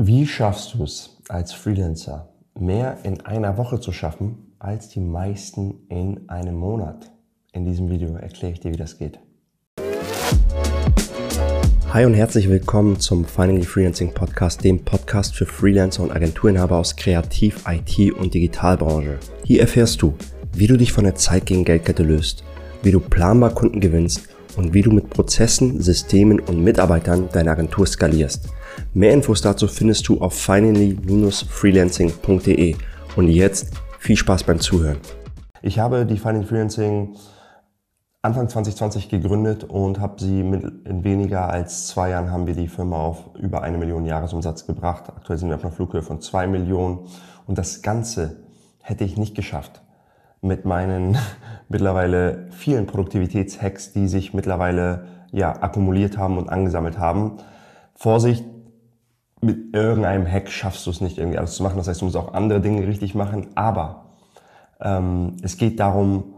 Wie schaffst du es als Freelancer, mehr in einer Woche zu schaffen als die meisten in einem Monat? In diesem Video erkläre ich dir, wie das geht. Hi und herzlich willkommen zum Finally Freelancing Podcast, dem Podcast für Freelancer und Agenturinhaber aus Kreativ-, IT- und Digitalbranche. Hier erfährst du, wie du dich von der Zeit gegen Geldkette löst, wie du planbar Kunden gewinnst und wie du mit Prozessen, Systemen und Mitarbeitern deine Agentur skalierst. Mehr Infos dazu findest du auf finally-freelancing.de. Und jetzt viel Spaß beim Zuhören. Ich habe die Finally Freelancing Anfang 2020 gegründet und habe sie mit in weniger als zwei Jahren haben wir die Firma auf über eine Million Jahresumsatz gebracht. Aktuell sind wir auf einer Flughöhe von zwei Millionen und das Ganze hätte ich nicht geschafft mit meinen mittlerweile vielen Produktivitätshacks, die sich mittlerweile ja akkumuliert haben und angesammelt haben. Vorsicht, mit irgendeinem Hack schaffst du es nicht irgendwie alles zu machen. Das heißt, du musst auch andere Dinge richtig machen. Aber ähm, es geht darum,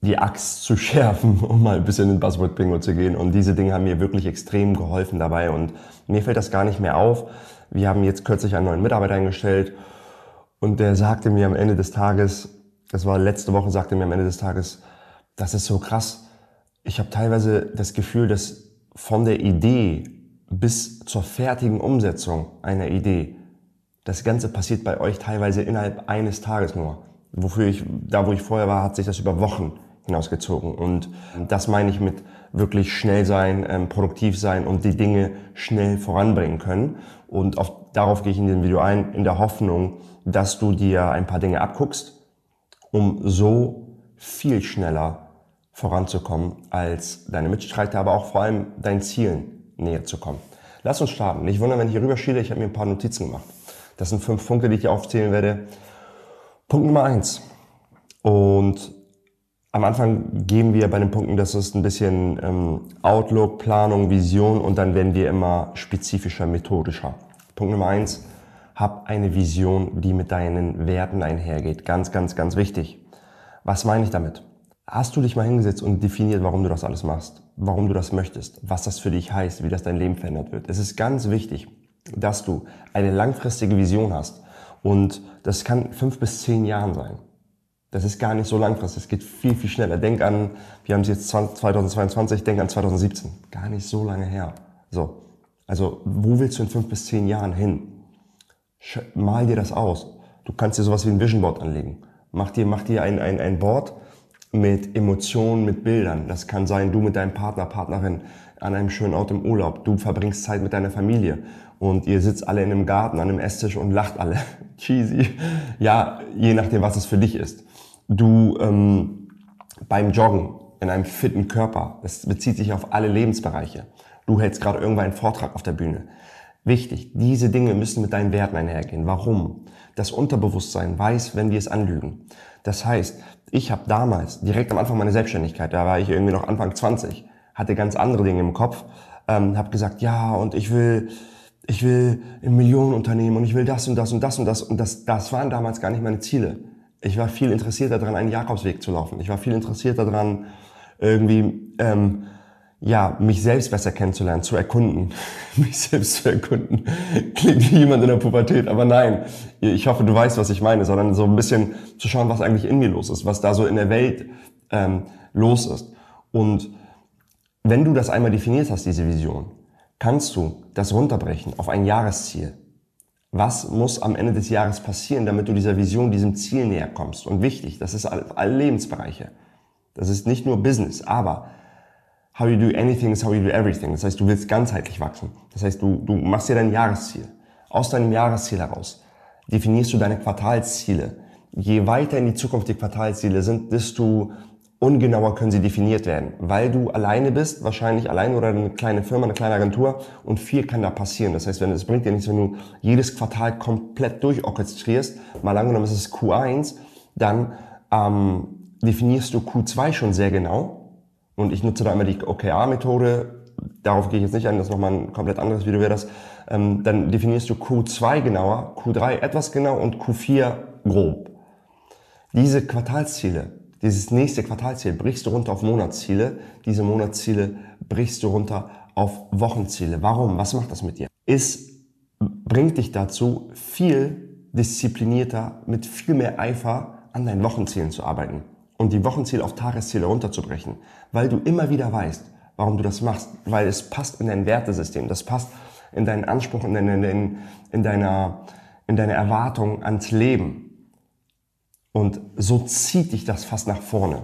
die Axt zu schärfen, um mal ein bisschen in Buzzword-Bingo zu gehen. Und diese Dinge haben mir wirklich extrem geholfen dabei. Und mir fällt das gar nicht mehr auf. Wir haben jetzt kürzlich einen neuen Mitarbeiter eingestellt und der sagte mir am Ende des Tages, das war letzte Woche, sagte mir am Ende des Tages, das ist so krass. Ich habe teilweise das Gefühl, dass von der Idee bis zur fertigen Umsetzung einer Idee. Das Ganze passiert bei euch teilweise innerhalb eines Tages nur. Wofür ich, da wo ich vorher war, hat sich das über Wochen hinausgezogen. Und das meine ich mit wirklich schnell sein, ähm, produktiv sein und die Dinge schnell voranbringen können. Und auf, darauf gehe ich in diesem Video ein, in der Hoffnung, dass du dir ein paar Dinge abguckst, um so viel schneller voranzukommen als deine Mitstreiter, aber auch vor allem deinen Zielen näher zu kommen. Lass uns starten. Nicht wundern, wenn ich hier rüberschiele, ich habe mir ein paar Notizen gemacht. Das sind fünf Punkte, die ich hier aufzählen werde. Punkt Nummer eins. Und am Anfang geben wir bei den Punkten, das ist ein bisschen ähm, Outlook, Planung, Vision und dann werden wir immer spezifischer, methodischer. Punkt Nummer eins, hab eine Vision, die mit deinen Werten einhergeht. Ganz, ganz, ganz wichtig. Was meine ich damit? Hast du dich mal hingesetzt und definiert, warum du das alles machst? Warum du das möchtest? Was das für dich heißt? Wie das dein Leben verändert wird? Es ist ganz wichtig, dass du eine langfristige Vision hast. Und das kann fünf bis zehn Jahren sein. Das ist gar nicht so langfristig. Es geht viel, viel schneller. Denk an, wir haben es jetzt 2022, denk an 2017. Gar nicht so lange her. So. Also, wo willst du in fünf bis zehn Jahren hin? Mal dir das aus. Du kannst dir sowas wie ein Vision Board anlegen. Mach dir, mach dir ein, ein, ein Board, mit Emotionen, mit Bildern. Das kann sein, du mit deinem Partner, Partnerin an einem schönen Ort im Urlaub. Du verbringst Zeit mit deiner Familie und ihr sitzt alle in einem Garten an einem Esstisch und lacht alle. Cheesy. Ja, je nachdem, was es für dich ist. Du ähm, beim Joggen in einem fitten Körper. Das bezieht sich auf alle Lebensbereiche. Du hältst gerade irgendwann einen Vortrag auf der Bühne. Wichtig, diese Dinge müssen mit deinen Werten einhergehen. Warum? Das Unterbewusstsein weiß, wenn wir es anlügen. Das heißt, ich habe damals, direkt am Anfang meiner Selbstständigkeit, da war ich irgendwie noch Anfang 20, hatte ganz andere Dinge im Kopf, ähm, habe gesagt, ja, und ich will, ich will ein Millionenunternehmen und ich will das und das und das und das. Und das, das waren damals gar nicht meine Ziele. Ich war viel interessierter daran, einen Jakobsweg zu laufen. Ich war viel interessierter daran, irgendwie ähm, ja, mich selbst besser kennenzulernen, zu erkunden. mich selbst zu erkunden. Klingt wie jemand in der Pubertät, aber nein. Ich hoffe, du weißt, was ich meine, sondern so ein bisschen zu schauen, was eigentlich in mir los ist, was da so in der Welt ähm, los ist. Und wenn du das einmal definiert hast, diese Vision, kannst du das runterbrechen auf ein Jahresziel. Was muss am Ende des Jahres passieren, damit du dieser Vision, diesem Ziel näher kommst? Und wichtig, das ist alle Lebensbereiche. Das ist nicht nur Business, aber how you do anything is how you do everything. Das heißt, du willst ganzheitlich wachsen. Das heißt, du, du machst dir dein Jahresziel. Aus deinem Jahresziel heraus definierst du deine Quartalsziele. Je weiter in die Zukunft die Quartalsziele sind, desto ungenauer können sie definiert werden, weil du alleine bist, wahrscheinlich alleine oder eine kleine Firma, eine kleine Agentur und viel kann da passieren. Das heißt, wenn es bringt dir nichts, wenn du jedes Quartal komplett durchorchestrierst, mal angenommen es ist Q1, dann ähm, definierst du Q2 schon sehr genau und ich nutze da immer die OKR-Methode. Darauf gehe ich jetzt nicht ein, das ist nochmal ein komplett anderes Video wäre das. Ähm, dann definierst du Q2 genauer, Q3 etwas genau und Q4 grob. Diese Quartalsziele, dieses nächste Quartalsziel brichst du runter auf Monatsziele. Diese Monatsziele brichst du runter auf Wochenziele. Warum? Was macht das mit dir? Ist bringt dich dazu, viel disziplinierter, mit viel mehr Eifer an deinen Wochenzielen zu arbeiten und die Wochenziele auf Tagesziele runterzubrechen, weil du immer wieder weißt, warum du das machst, weil es passt in dein Wertesystem, das passt in deinen Anspruch, in, deine, in, in, deiner, in deine Erwartung ans Leben. Und so zieht dich das fast nach vorne.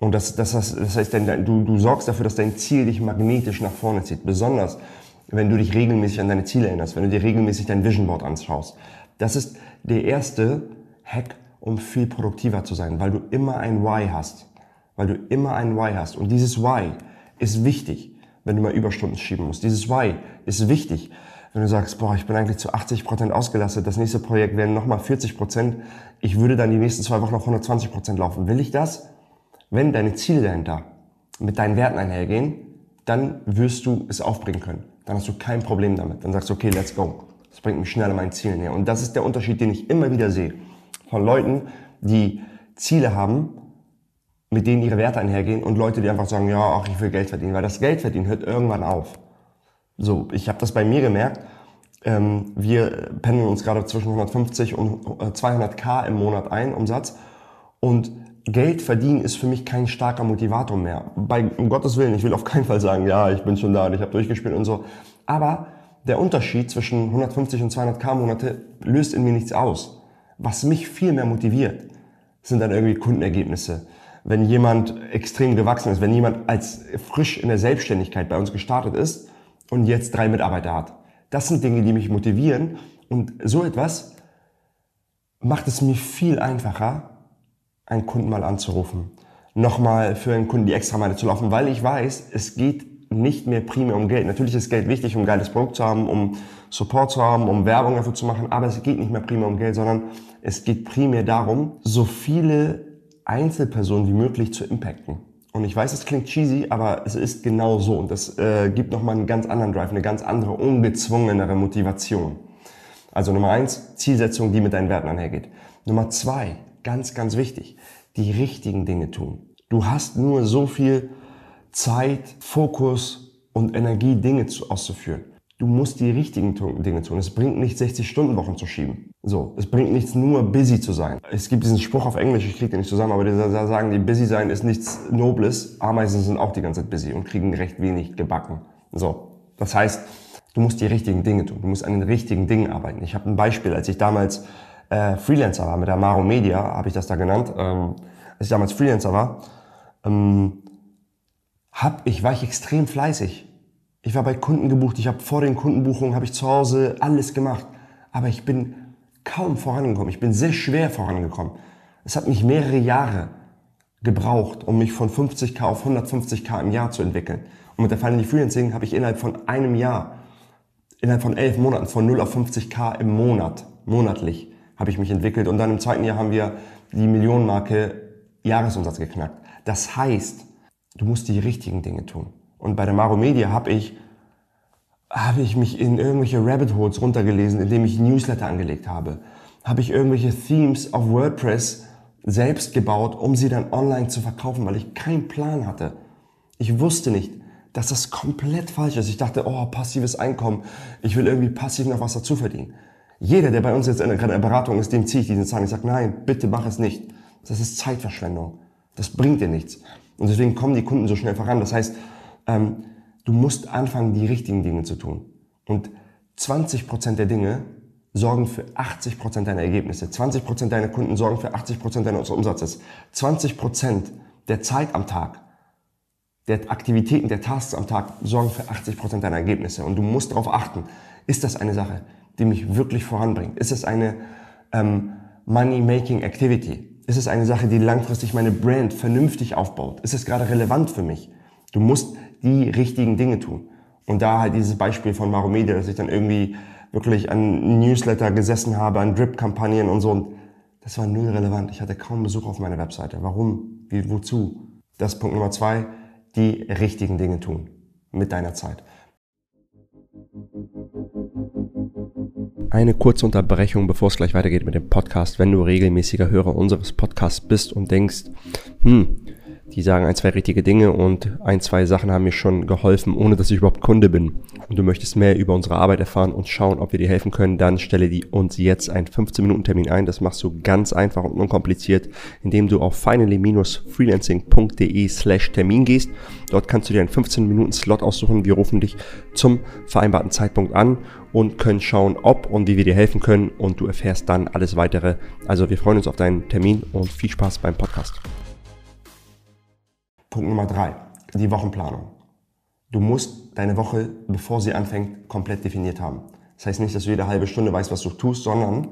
Und das, das, das heißt, du, du sorgst dafür, dass dein Ziel dich magnetisch nach vorne zieht. Besonders, wenn du dich regelmäßig an deine Ziele erinnerst, wenn du dir regelmäßig dein Vision Board anschaust. Das ist der erste Hack, um viel produktiver zu sein, weil du immer ein Why hast. Weil du immer ein Why hast. Und dieses Why ist wichtig, wenn du mal Überstunden schieben musst. Dieses Why ist wichtig, wenn du sagst, boah, ich bin eigentlich zu 80 Prozent ausgelastet, das nächste Projekt werden nochmal 40%, Prozent. ich würde dann die nächsten zwei Wochen auf 120 Prozent laufen. Will ich das? Wenn deine Ziele dahinter mit deinen Werten einhergehen, dann wirst du es aufbringen können. Dann hast du kein Problem damit. Dann sagst du, okay, let's go. Das bringt mich schneller meinen Zielen näher. Und das ist der Unterschied, den ich immer wieder sehe. Von Leuten, die Ziele haben, mit denen ihre Werte einhergehen und Leute, die einfach sagen, ja, ach, ich will Geld verdienen. Weil das Geld verdienen hört irgendwann auf. So, ich habe das bei mir gemerkt. Ähm, wir pendeln uns gerade zwischen 150 und 200k äh, im Monat ein, Umsatz. Und Geld verdienen ist für mich kein starker Motivator mehr. Bei, um Gottes Willen, ich will auf keinen Fall sagen, ja, ich bin schon da und ich habe durchgespielt und so. Aber der Unterschied zwischen 150 und 200k Monate löst in mir nichts aus. Was mich viel mehr motiviert, sind dann irgendwie Kundenergebnisse. Wenn jemand extrem gewachsen ist, wenn jemand als frisch in der Selbstständigkeit bei uns gestartet ist und jetzt drei Mitarbeiter hat. Das sind Dinge, die mich motivieren und so etwas macht es mir viel einfacher, einen Kunden mal anzurufen, nochmal für einen Kunden die extra Meile zu laufen, weil ich weiß, es geht nicht mehr primär um Geld. Natürlich ist Geld wichtig, um ein geiles Produkt zu haben, um Support zu haben, um Werbung dafür zu machen, aber es geht nicht mehr primär um Geld, sondern es geht primär darum, so viele Einzelpersonen wie möglich zu impacten. Und ich weiß, es klingt cheesy, aber es ist genau so. Und das äh, gibt nochmal einen ganz anderen Drive, eine ganz andere, ungezwungenere Motivation. Also Nummer eins, Zielsetzung, die mit deinen Werten einhergeht. Nummer zwei, ganz, ganz wichtig, die richtigen Dinge tun. Du hast nur so viel Zeit, Fokus und Energie, Dinge zu, auszuführen. Du musst die richtigen Dinge tun. Es bringt nicht 60-Stunden-Wochen zu schieben. So, es bringt nichts nur busy zu sein. Es gibt diesen Spruch auf Englisch, ich kriege den nicht zusammen, aber die sagen, die busy sein ist nichts Nobles. Ameisen sind auch die ganze Zeit busy und kriegen recht wenig gebacken. So, das heißt, du musst die richtigen Dinge tun. Du musst an den richtigen Dingen arbeiten. Ich habe ein Beispiel, als ich damals äh, Freelancer war, mit der Maro Media, habe ich das da genannt, ähm, als ich damals Freelancer war, ähm, hab, ich war ich extrem fleißig. Ich war bei Kunden gebucht, ich habe vor den Kundenbuchungen, habe ich zu Hause alles gemacht. Aber ich bin kaum vorangekommen. Ich bin sehr schwer vorangekommen. Es hat mich mehrere Jahre gebraucht, um mich von 50k auf 150k im Jahr zu entwickeln. Und mit der Finally Freelancing habe ich innerhalb von einem Jahr, innerhalb von elf Monaten von 0 auf 50k im Monat, monatlich, habe ich mich entwickelt. Und dann im zweiten Jahr haben wir die Millionenmarke Jahresumsatz geknackt. Das heißt, du musst die richtigen Dinge tun. Und bei der Maro Media habe ich, habe ich mich in irgendwelche Rabbit Holes runtergelesen, indem ich Newsletter angelegt habe. Habe ich irgendwelche Themes auf WordPress selbst gebaut, um sie dann online zu verkaufen, weil ich keinen Plan hatte. Ich wusste nicht, dass das komplett falsch ist. Ich dachte, oh, passives Einkommen. Ich will irgendwie passiv noch was dazu verdienen. Jeder, der bei uns jetzt in der Beratung ist, dem ziehe ich diesen Zahn. Ich sage, nein, bitte mach es nicht. Das ist Zeitverschwendung. Das bringt dir nichts. Und deswegen kommen die Kunden so schnell voran. Das heißt, ähm, du musst anfangen, die richtigen Dinge zu tun. Und 20% der Dinge sorgen für 80% deiner Ergebnisse. 20% deiner Kunden sorgen für 80% deines Umsatzes. 20% der Zeit am Tag, der Aktivitäten, der Tasks am Tag sorgen für 80% deiner Ergebnisse. Und du musst darauf achten, ist das eine Sache, die mich wirklich voranbringt? Ist es eine ähm, Money-Making Activity? Ist es eine Sache, die langfristig meine Brand vernünftig aufbaut? Ist es gerade relevant für mich? Du musst die richtigen Dinge tun. Und da halt dieses Beispiel von Maromedia, dass ich dann irgendwie wirklich an Newsletter gesessen habe, an Drip-Kampagnen und so. Das war null relevant. Ich hatte kaum Besuch auf meiner Webseite. Warum? Wie, wozu? Das ist Punkt Nummer zwei. Die richtigen Dinge tun. Mit deiner Zeit. Eine kurze Unterbrechung, bevor es gleich weitergeht mit dem Podcast. Wenn du regelmäßiger Hörer unseres Podcasts bist und denkst, hm, die sagen ein, zwei richtige Dinge und ein, zwei Sachen haben mir schon geholfen, ohne dass ich überhaupt Kunde bin. und du möchtest mehr über unsere Arbeit erfahren und schauen, ob wir dir helfen können, dann stelle die uns jetzt einen 15-Minuten-Termin ein. Das machst du ganz einfach und unkompliziert, indem du auf finally-freelancing.de slash Termin gehst. Dort kannst du dir einen 15-Minuten-Slot aussuchen. Wir rufen dich zum vereinbarten Zeitpunkt an und können schauen, ob und wie wir dir helfen können und du erfährst dann alles weitere. Also wir freuen uns auf deinen Termin und viel Spaß beim Podcast. Punkt Nummer drei, die Wochenplanung. Du musst deine Woche, bevor sie anfängt, komplett definiert haben. Das heißt nicht, dass du jede halbe Stunde weißt, was du tust, sondern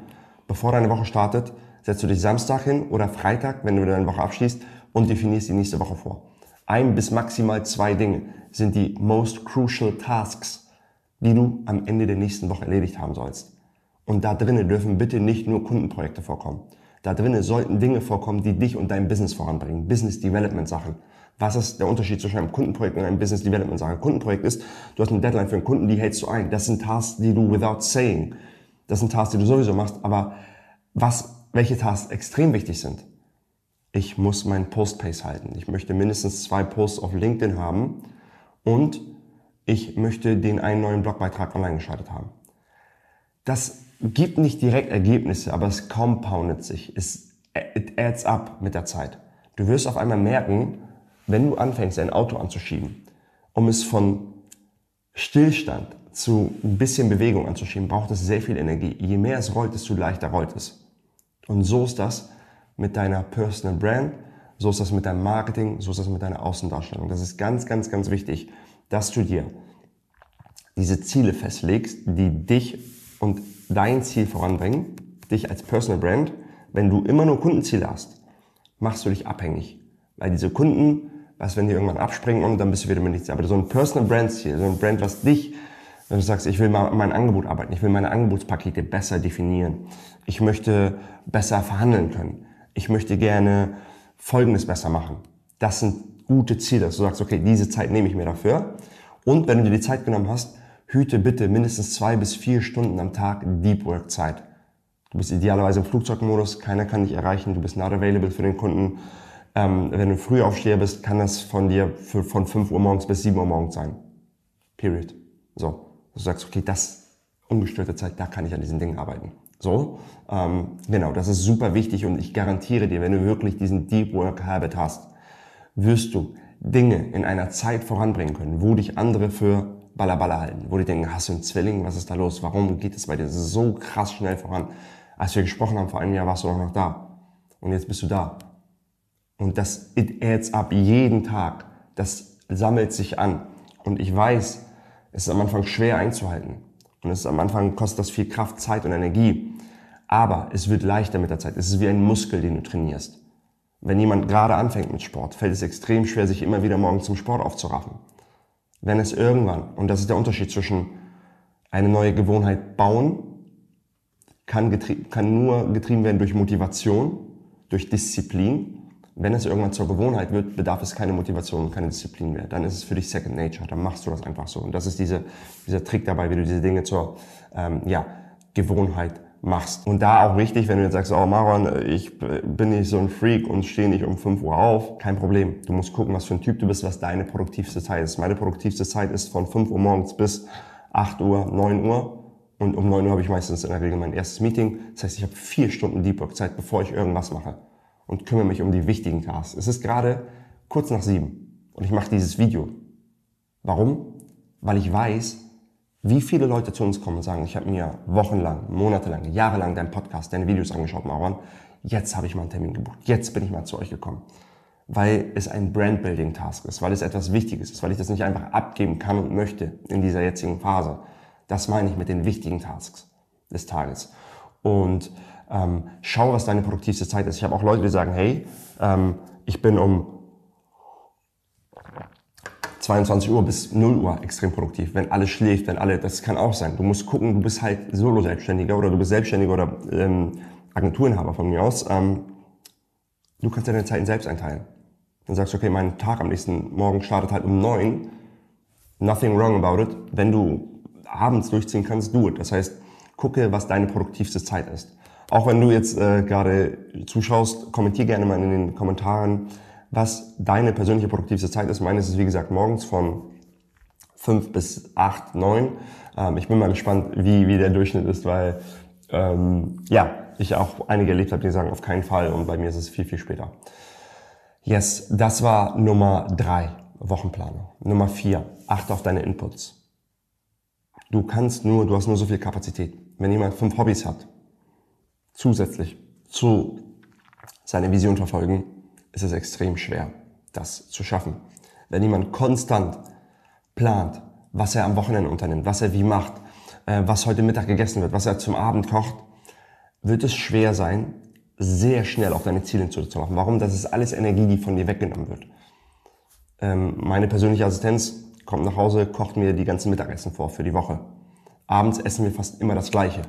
bevor deine Woche startet, setzt du dich Samstag hin oder Freitag, wenn du deine Woche abschließt und definierst die nächste Woche vor. Ein bis maximal zwei Dinge sind die most crucial tasks, die du am Ende der nächsten Woche erledigt haben sollst. Und da drinnen dürfen bitte nicht nur Kundenprojekte vorkommen. Da drinnen sollten Dinge vorkommen, die dich und dein Business voranbringen. Business Development Sachen. Was ist der Unterschied zwischen einem Kundenprojekt und einem Business Development Sache? Kundenprojekt ist, du hast eine Deadline für einen Kunden, die hältst du ein. Das sind Tasks, die du without saying. Das sind Tasks, die du sowieso machst. Aber was, welche Tasks extrem wichtig sind? Ich muss meinen Post-Pace halten. Ich möchte mindestens zwei Posts auf LinkedIn haben und ich möchte den einen neuen Blogbeitrag online geschaltet haben. Das gibt nicht direkt Ergebnisse, aber es compoundet sich. Es it adds up mit der Zeit. Du wirst auf einmal merken, wenn du anfängst, ein Auto anzuschieben, um es von Stillstand zu ein bisschen Bewegung anzuschieben, braucht es sehr viel Energie. Je mehr es rollt, desto leichter rollt es. Und so ist das mit deiner Personal Brand, so ist das mit deinem Marketing, so ist das mit deiner Außendarstellung. Das ist ganz, ganz, ganz wichtig, dass du dir diese Ziele festlegst, die dich und dein Ziel voranbringen, dich als Personal Brand. Wenn du immer nur Kundenziele hast, machst du dich abhängig. Weil diese Kunden was, wenn die irgendwann abspringen und dann bist du wieder mit nichts. Aber so ein Personal Brand Ziel, so ein Brand, was dich, wenn du sagst, ich will mal mein Angebot arbeiten, ich will meine Angebotspakete besser definieren, ich möchte besser verhandeln können, ich möchte gerne Folgendes besser machen. Das sind gute Ziele, dass du sagst, okay, diese Zeit nehme ich mir dafür. Und wenn du dir die Zeit genommen hast, hüte bitte mindestens zwei bis vier Stunden am Tag Deep Work Zeit. Du bist idealerweise im Flugzeugmodus, keiner kann dich erreichen, du bist not available für den Kunden ähm, wenn du früh aufsteher bist, kann das von dir für, von 5 Uhr morgens bis 7 Uhr morgens sein. Period. So. Du sagst, okay, das ungestörte Zeit, da kann ich an diesen Dingen arbeiten. So, ähm, genau, das ist super wichtig und ich garantiere dir, wenn du wirklich diesen Deep Work Habit hast, wirst du Dinge in einer Zeit voranbringen können, wo dich andere für Ballaballa halten, wo die denken, hast du einen Zwilling, was ist da los, warum geht es bei dir so krass schnell voran? Als wir gesprochen haben vor einem Jahr, warst du auch noch da und jetzt bist du da. Und das it adds up jeden Tag. Das sammelt sich an. Und ich weiß, es ist am Anfang schwer einzuhalten. Und es ist am Anfang kostet das viel Kraft, Zeit und Energie. Aber es wird leichter mit der Zeit. Es ist wie ein Muskel, den du trainierst. Wenn jemand gerade anfängt mit Sport, fällt es extrem schwer, sich immer wieder morgens zum Sport aufzuraffen. Wenn es irgendwann, und das ist der Unterschied zwischen eine neue Gewohnheit bauen, kann, kann nur getrieben werden durch Motivation, durch Disziplin wenn es irgendwann zur Gewohnheit wird, bedarf es keine Motivation und keine Disziplin mehr. Dann ist es für dich Second Nature. Dann machst du das einfach so. Und das ist diese, dieser Trick dabei, wie du diese Dinge zur ähm, ja, Gewohnheit machst. Und da auch wichtig, wenn du jetzt sagst, oh Maron, ich bin nicht so ein Freak und stehe nicht um 5 Uhr auf, kein Problem. Du musst gucken, was für ein Typ du bist, was deine produktivste Zeit ist. Meine produktivste Zeit ist von 5 Uhr morgens bis 8 Uhr, 9 Uhr. Und um 9 Uhr habe ich meistens in der Regel mein erstes Meeting. Das heißt, ich habe vier Stunden Deep Work Zeit, bevor ich irgendwas mache und kümmere mich um die wichtigen Tasks. Es ist gerade kurz nach sieben und ich mache dieses Video. Warum? Weil ich weiß, wie viele Leute zu uns kommen und sagen, ich habe mir wochenlang, monatelang, jahrelang deinen Podcast, deine Videos angeschaut, Marwan. Jetzt habe ich mal einen Termin gebucht. Jetzt bin ich mal zu euch gekommen. Weil es ein Brandbuilding-Task ist, weil es etwas Wichtiges ist, weil ich das nicht einfach abgeben kann und möchte in dieser jetzigen Phase. Das meine ich mit den wichtigen Tasks des Tages. Und ähm, schau, was deine produktivste Zeit ist. Ich habe auch Leute, die sagen, hey, ähm, ich bin um 22 Uhr bis 0 Uhr extrem produktiv, wenn alles schläft, wenn alle, das kann auch sein. Du musst gucken, du bist halt Solo-Selbstständiger oder du bist Selbstständiger oder ähm, Agenturinhaber von mir aus. Ähm, du kannst deine Zeiten selbst einteilen. Dann sagst du, okay, mein Tag am nächsten Morgen startet halt um 9. Nothing wrong about it. Wenn du abends durchziehen kannst, do it. Das heißt, gucke, was deine produktivste Zeit ist. Auch wenn du jetzt äh, gerade zuschaust, kommentier gerne mal in den Kommentaren, was deine persönliche produktivste Zeit ist. Meine ist es, wie gesagt, morgens von fünf bis acht, neun. Ähm, ich bin mal gespannt, wie, wie der Durchschnitt ist, weil ähm, ja, ich auch einige erlebt habe, die sagen auf keinen Fall und bei mir ist es viel, viel später. Yes, das war Nummer drei, Wochenplanung. Nummer vier, achte auf deine Inputs. Du kannst nur, du hast nur so viel Kapazität. Wenn jemand fünf Hobbys hat, zusätzlich zu seiner Vision verfolgen, ist es extrem schwer, das zu schaffen. Wenn jemand konstant plant, was er am Wochenende unternimmt, was er wie macht, äh, was heute Mittag gegessen wird, was er zum Abend kocht, wird es schwer sein, sehr schnell auf deine Ziele zuzumachen. Warum? Das ist alles Energie, die von dir weggenommen wird. Ähm, meine persönliche Assistenz kommt nach Hause, kocht mir die ganzen Mittagessen vor für die Woche. Abends essen wir fast immer das Gleiche.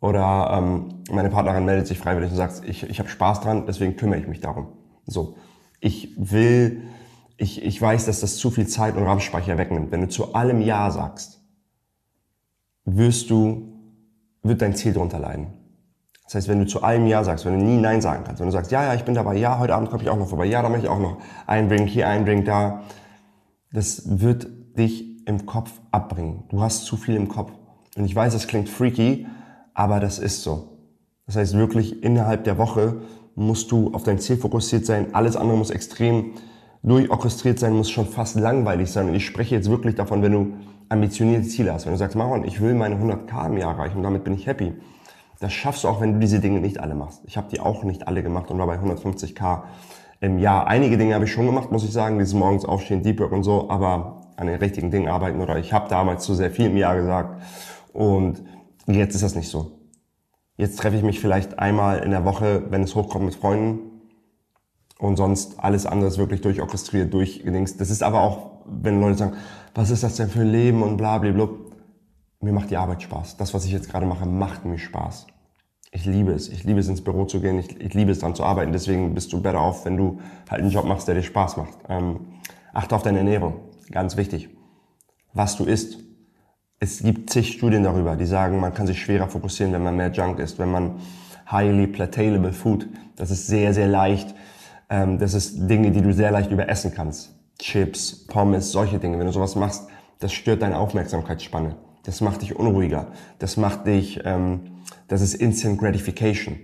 Oder ähm, meine Partnerin meldet sich freiwillig und sagt, ich, ich habe Spaß dran, deswegen kümmere ich mich darum. So, ich will, ich, ich weiß, dass das zu viel Zeit und RAM-Speicher wegnimmt. Wenn du zu allem Ja sagst, wirst du, wird dein Ziel darunter leiden. Das heißt, wenn du zu allem Ja sagst, wenn du nie Nein sagen kannst, wenn du sagst, ja, ja, ich bin dabei, ja, heute Abend komme ich auch noch vorbei, ja, da mache ich auch noch Drink hier, Drink da, das wird dich im Kopf abbringen. Du hast zu viel im Kopf. Und ich weiß, es klingt freaky, aber das ist so. Das heißt wirklich, innerhalb der Woche musst du auf dein Ziel fokussiert sein. Alles andere muss extrem durchorchestriert sein, muss schon fast langweilig sein. Und ich spreche jetzt wirklich davon, wenn du ambitionierte Ziele hast. Wenn du sagst, Maron, ich will meine 100k im Jahr erreichen und damit bin ich happy. Das schaffst du auch, wenn du diese Dinge nicht alle machst. Ich habe die auch nicht alle gemacht und war bei 150k im Jahr. Einige Dinge habe ich schon gemacht, muss ich sagen, dieses morgens aufstehen, Deep Work und so, aber an den richtigen Dingen arbeiten oder ich habe damals zu sehr viel im Jahr gesagt und jetzt ist das nicht so. Jetzt treffe ich mich vielleicht einmal in der Woche, wenn es hochkommt mit Freunden und sonst alles andere ist wirklich durchorchestriert, durchgedingst. Das ist aber auch, wenn Leute sagen, was ist das denn für ein Leben und bla bla bla. Mir macht die Arbeit Spaß. Das, was ich jetzt gerade mache, macht mir Spaß. Ich liebe es. Ich liebe es, ins Büro zu gehen. Ich, ich liebe es, daran zu arbeiten. Deswegen bist du better off, wenn du halt einen Job machst, der dir Spaß macht. Ähm, achte auf deine Ernährung. Ganz wichtig. Was du isst. Es gibt zig Studien darüber, die sagen, man kann sich schwerer fokussieren, wenn man mehr Junk isst, wenn man highly platable food. Das ist sehr, sehr leicht. Ähm, das ist Dinge, die du sehr leicht überessen kannst. Chips, Pommes, solche Dinge. Wenn du sowas machst, das stört deine Aufmerksamkeitsspanne. Das macht dich unruhiger. Das macht dich, ähm, das ist Instant Gratification.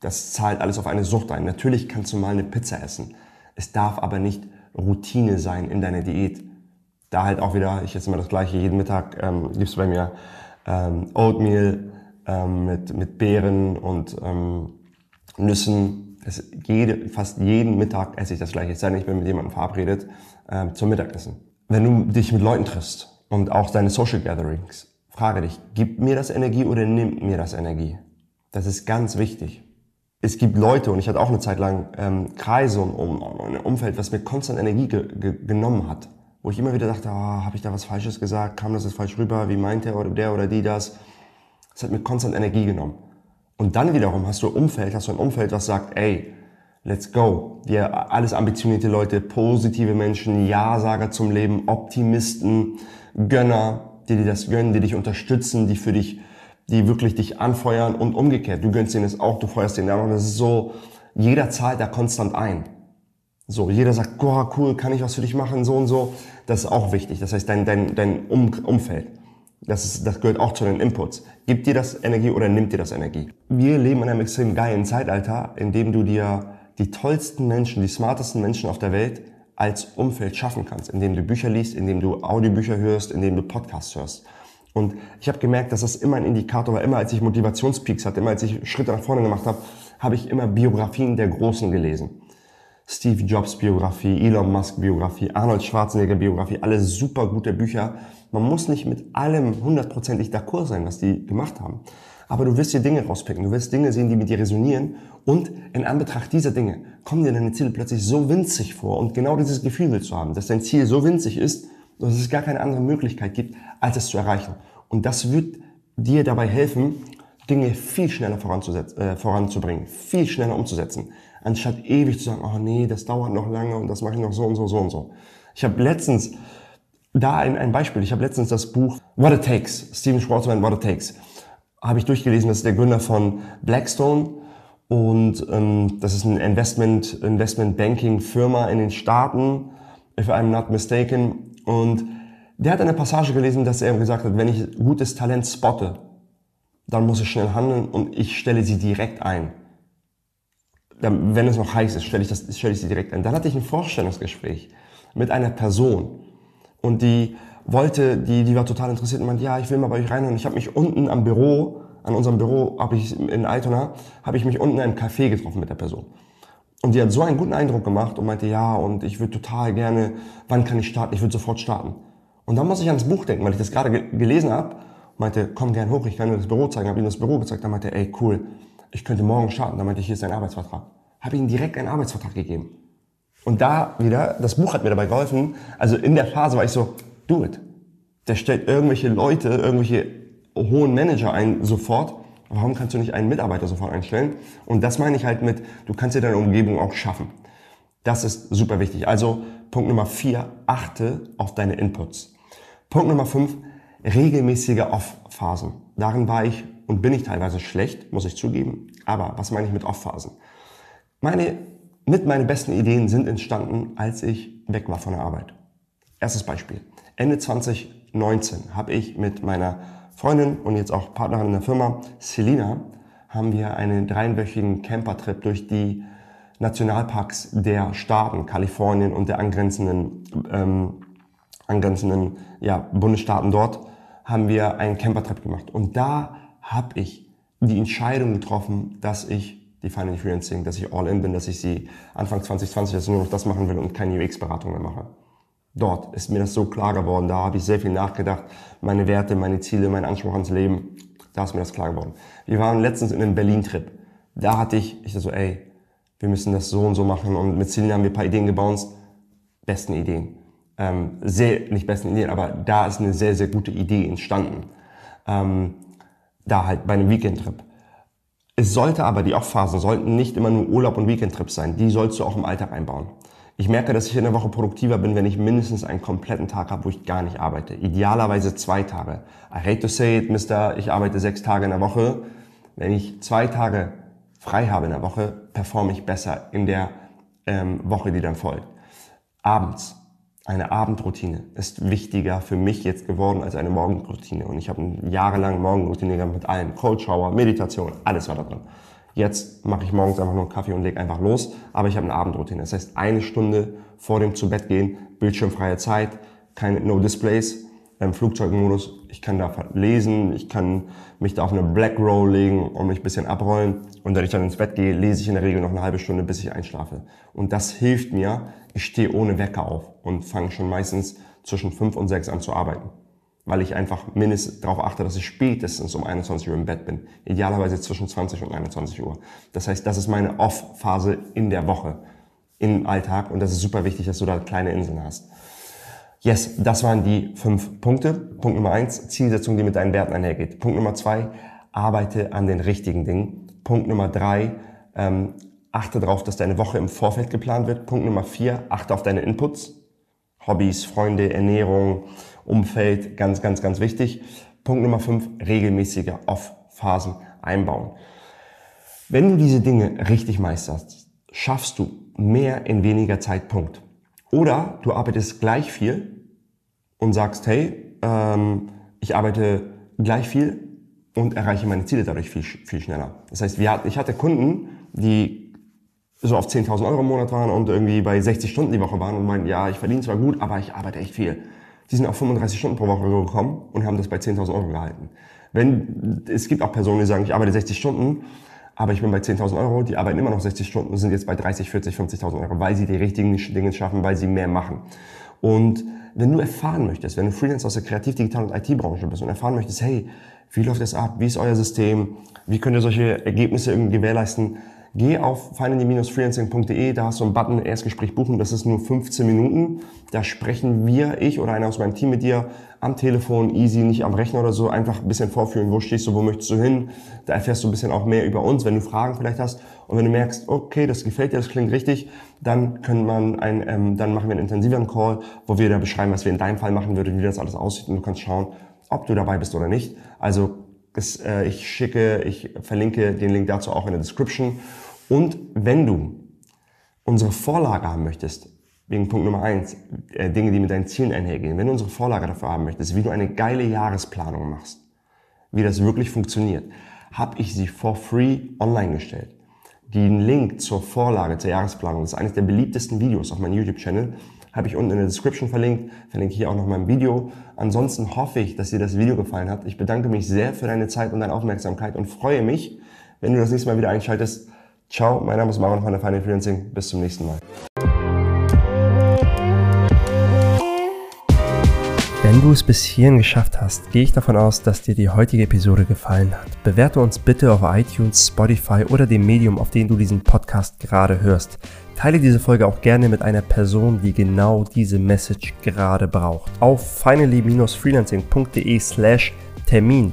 Das zahlt alles auf eine Sucht ein. Natürlich kannst du mal eine Pizza essen. Es darf aber nicht Routine sein in deiner Diät. Da halt auch wieder, ich esse immer das gleiche, jeden Mittag ähm, gibt es bei mir ähm, Oatmeal ähm, mit, mit Beeren und ähm, Nüssen. Das, jede, fast jeden Mittag esse ich das gleiche. Es sei denn, ich bin mit jemandem verabredet ähm, zum Mittagessen. Wenn du dich mit Leuten triffst und auch deine Social Gatherings, frage dich, gibt mir das Energie oder nimmt mir das Energie? Das ist ganz wichtig. Es gibt Leute, und ich hatte auch eine Zeit lang ähm, Kreise und um, ein Umfeld, was mir konstant Energie ge ge genommen hat. Wo ich immer wieder dachte, oh, habe ich da was Falsches gesagt? Kam das jetzt falsch rüber? Wie meint der oder der oder die das? Das hat mir konstant Energie genommen. Und dann wiederum hast du ein Umfeld, hast du ein Umfeld, was sagt, ey, let's go. Wir alles ambitionierte Leute, positive Menschen, Ja-Sager zum Leben, Optimisten, Gönner, die dir das gönnen, die dich unterstützen, die für dich, die wirklich dich anfeuern und umgekehrt. Du gönnst ihnen es auch, du feuerst ihnen an. Das ist so, jeder zahlt da konstant ein. So, jeder sagt, oh, cool, kann ich was für dich machen, so und so. Das ist auch wichtig. Das heißt, dein, dein, dein um Umfeld. Das, ist, das gehört auch zu den Inputs. Gibt dir das Energie oder nimmt dir das Energie? Wir leben in einem extrem geilen Zeitalter, in dem du dir die tollsten Menschen, die smartesten Menschen auf der Welt als Umfeld schaffen kannst, indem du Bücher liest, indem du Audiobücher hörst, indem du Podcasts hörst. Und ich habe gemerkt, dass das immer ein Indikator war. Immer als ich Motivationspeaks hatte, immer als ich Schritte nach vorne gemacht habe, habe ich immer Biografien der Großen gelesen. Steve Jobs Biografie, Elon Musk Biografie, Arnold Schwarzenegger Biografie, alle super gute Bücher. Man muss nicht mit allem hundertprozentig d'accord sein, was die gemacht haben. Aber du wirst dir Dinge rauspicken, du wirst Dinge sehen, die mit dir resonieren und in Anbetracht dieser Dinge kommen dir deine Ziele plötzlich so winzig vor und genau dieses Gefühl willst du haben, dass dein Ziel so winzig ist, dass es gar keine andere Möglichkeit gibt, als es zu erreichen. Und das wird dir dabei helfen, Dinge viel schneller äh, voranzubringen, viel schneller umzusetzen, anstatt ewig zu sagen, oh nee, das dauert noch lange und das mache ich noch so und so, so und so. Ich habe letztens, da ein, ein Beispiel, ich habe letztens das Buch What It Takes, Steven Schwarzman, What It Takes, habe ich durchgelesen, das ist der Gründer von Blackstone und ähm, das ist eine Investment, Investment Banking Firma in den Staaten, if I'm not mistaken. Und Der hat eine Passage gelesen, dass er gesagt hat, wenn ich gutes Talent spotte, dann muss ich schnell handeln und ich stelle sie direkt ein. Wenn es noch heiß ist, stelle ich, das, stelle ich sie direkt ein. Dann hatte ich ein Vorstellungsgespräch mit einer Person und die wollte, die, die war total interessiert und meinte, ja, ich will mal bei euch rein und ich habe mich unten am Büro, an unserem Büro, habe ich in Altona, habe ich mich unten in einem Café getroffen mit der Person. Und die hat so einen guten Eindruck gemacht und meinte, ja, und ich würde total gerne, wann kann ich starten? Ich würde sofort starten. Und dann muss ich ans Buch denken, weil ich das gerade gelesen habe meinte, komm gern hoch, ich kann dir das Büro zeigen. Habe ihm das Büro gezeigt. Dann meinte er, ey, cool, ich könnte morgen starten. Dann meinte ich, hier ist dein Arbeitsvertrag. Habe ihm direkt einen Arbeitsvertrag gegeben. Und da wieder, das Buch hat mir dabei geholfen. Also in der Phase war ich so, do it. Der stellt irgendwelche Leute, irgendwelche hohen Manager ein sofort. Warum kannst du nicht einen Mitarbeiter sofort einstellen? Und das meine ich halt mit, du kannst dir deine Umgebung auch schaffen. Das ist super wichtig. Also Punkt Nummer vier, achte auf deine Inputs. Punkt Nummer fünf, regelmäßige Off-Phasen. Darin war ich und bin ich teilweise schlecht, muss ich zugeben. Aber was meine ich mit Off-Phasen? Meine, mit meine besten Ideen sind entstanden, als ich weg war von der Arbeit. Erstes Beispiel. Ende 2019 habe ich mit meiner Freundin und jetzt auch Partnerin in der Firma, Selina, haben wir einen dreiwöchigen Campertrip durch die Nationalparks der Staaten, Kalifornien und der angrenzenden, ähm, angrenzenden ja, Bundesstaaten dort haben wir einen Campertrip gemacht. Und da habe ich die Entscheidung getroffen, dass ich die Final Freelancing, dass ich all in bin, dass ich sie Anfang 2020, dass ich nur noch das machen will und keine UX-Beratung mehr mache. Dort ist mir das so klar geworden. Da habe ich sehr viel nachgedacht. Meine Werte, meine Ziele, mein Anspruch ans Leben. Da ist mir das klar geworden. Wir waren letztens in einem Berlin-Trip. Da hatte ich, ich so, ey, wir müssen das so und so machen. Und mit Celine haben wir ein paar Ideen gebounced. Besten Ideen ähm, sehr, nicht besten Ideen, aber da ist eine sehr, sehr gute Idee entstanden. Ähm, da halt bei einem Weekend-Trip. Es sollte aber, die Off-Phasen sollten nicht immer nur Urlaub und Weekend-Trips sein. Die sollst du auch im Alltag einbauen. Ich merke, dass ich in der Woche produktiver bin, wenn ich mindestens einen kompletten Tag habe, wo ich gar nicht arbeite. Idealerweise zwei Tage. I hate to say it, Mister, ich arbeite sechs Tage in der Woche. Wenn ich zwei Tage frei habe in der Woche, performe ich besser in der ähm, Woche, die dann folgt. Abends eine Abendroutine ist wichtiger für mich jetzt geworden als eine Morgenroutine. Und ich habe eine jahrelang Morgenroutine gehabt mit allem. Cold Shower, Meditation, alles war da drin. Jetzt mache ich morgens einfach nur einen Kaffee und lege einfach los, aber ich habe eine Abendroutine. Das heißt, eine Stunde vor dem zu Bett gehen, bildschirmfreie Zeit, keine No Displays, im Flugzeugmodus. Ich kann da lesen, ich kann mich da auf eine Black Roll legen und mich ein bisschen abrollen. Und wenn ich dann ins Bett gehe, lese ich in der Regel noch eine halbe Stunde, bis ich einschlafe. Und das hilft mir. Ich stehe ohne Wecker auf und fange schon meistens zwischen fünf und sechs an zu arbeiten. Weil ich einfach mindestens darauf achte, dass ich spätestens um 21 Uhr im Bett bin. Idealerweise zwischen 20 und 21 Uhr. Das heißt, das ist meine Off-Phase in der Woche, im Alltag. Und das ist super wichtig, dass du da kleine Inseln hast. Yes, das waren die fünf Punkte. Punkt Nummer eins, Zielsetzung, die mit deinen Werten einhergeht. Punkt Nummer zwei, arbeite an den richtigen Dingen. Punkt Nummer drei, ähm, achte darauf, dass deine Woche im Vorfeld geplant wird. Punkt Nummer vier, achte auf deine Inputs. Hobbys, Freunde, Ernährung, Umfeld, ganz, ganz, ganz wichtig. Punkt Nummer fünf, regelmäßige Off-Phasen einbauen. Wenn du diese Dinge richtig meisterst, schaffst du mehr in weniger Zeit. Punkt. Oder du arbeitest gleich viel und sagst, hey, ähm, ich arbeite gleich viel und erreiche meine Ziele dadurch viel, viel schneller. Das heißt, wir, ich hatte Kunden, die so auf 10.000 Euro im Monat waren und irgendwie bei 60 Stunden die Woche waren und meinten, ja, ich verdiene zwar gut, aber ich arbeite echt viel. Die sind auf 35 Stunden pro Woche gekommen und haben das bei 10.000 Euro gehalten. Wenn, es gibt auch Personen, die sagen, ich arbeite 60 Stunden, aber ich bin bei 10.000 Euro, die arbeiten immer noch 60 Stunden und sind jetzt bei 30, 40, 50.000 Euro, weil sie die richtigen Dinge schaffen, weil sie mehr machen. Und wenn du erfahren möchtest, wenn du Freelancer aus der Kreativ-, Digital- und IT-Branche bist und erfahren möchtest, hey, wie läuft das ab? Wie ist euer System? Wie könnt ihr solche Ergebnisse irgendwie gewährleisten? Geh auf finally-freelancing.de, da hast du einen Button Erstgespräch buchen, das ist nur 15 Minuten. Da sprechen wir, ich oder einer aus meinem Team mit dir am Telefon, easy, nicht am Rechner oder so, einfach ein bisschen vorführen, wo stehst du, wo möchtest du hin. Da erfährst du ein bisschen auch mehr über uns, wenn du Fragen vielleicht hast. Und wenn du merkst, okay, das gefällt dir, das klingt richtig, dann können man ein, ähm, dann machen wir einen intensiveren Call, wo wir da beschreiben, was wir in deinem Fall machen würden, wie das alles aussieht und du kannst schauen, ob du dabei bist oder nicht. Also das, äh, ich schicke, ich verlinke den Link dazu auch in der Description. Und wenn du unsere Vorlage haben möchtest, wegen Punkt Nummer eins, äh, Dinge, die mit deinen Zielen einhergehen. Wenn du unsere Vorlage dafür haben möchtest, wie du eine geile Jahresplanung machst, wie das wirklich funktioniert, habe ich sie for free online gestellt. Den Link zur Vorlage, zur Jahresplanung, das ist eines der beliebtesten Videos auf meinem YouTube-Channel, habe ich unten in der Description verlinkt, verlinke hier auch noch mein Video. Ansonsten hoffe ich, dass dir das Video gefallen hat. Ich bedanke mich sehr für deine Zeit und deine Aufmerksamkeit und freue mich, wenn du das nächste Mal wieder einschaltest. Ciao, mein Name ist Maron von der Final Freelancing. Bis zum nächsten Mal. Wenn du es bis hierhin geschafft hast, gehe ich davon aus, dass dir die heutige Episode gefallen hat. Bewerte uns bitte auf iTunes, Spotify oder dem Medium, auf dem du diesen Podcast gerade hörst. Teile diese Folge auch gerne mit einer Person, die genau diese Message gerade braucht. Auf finally-freelancing.de slash Termin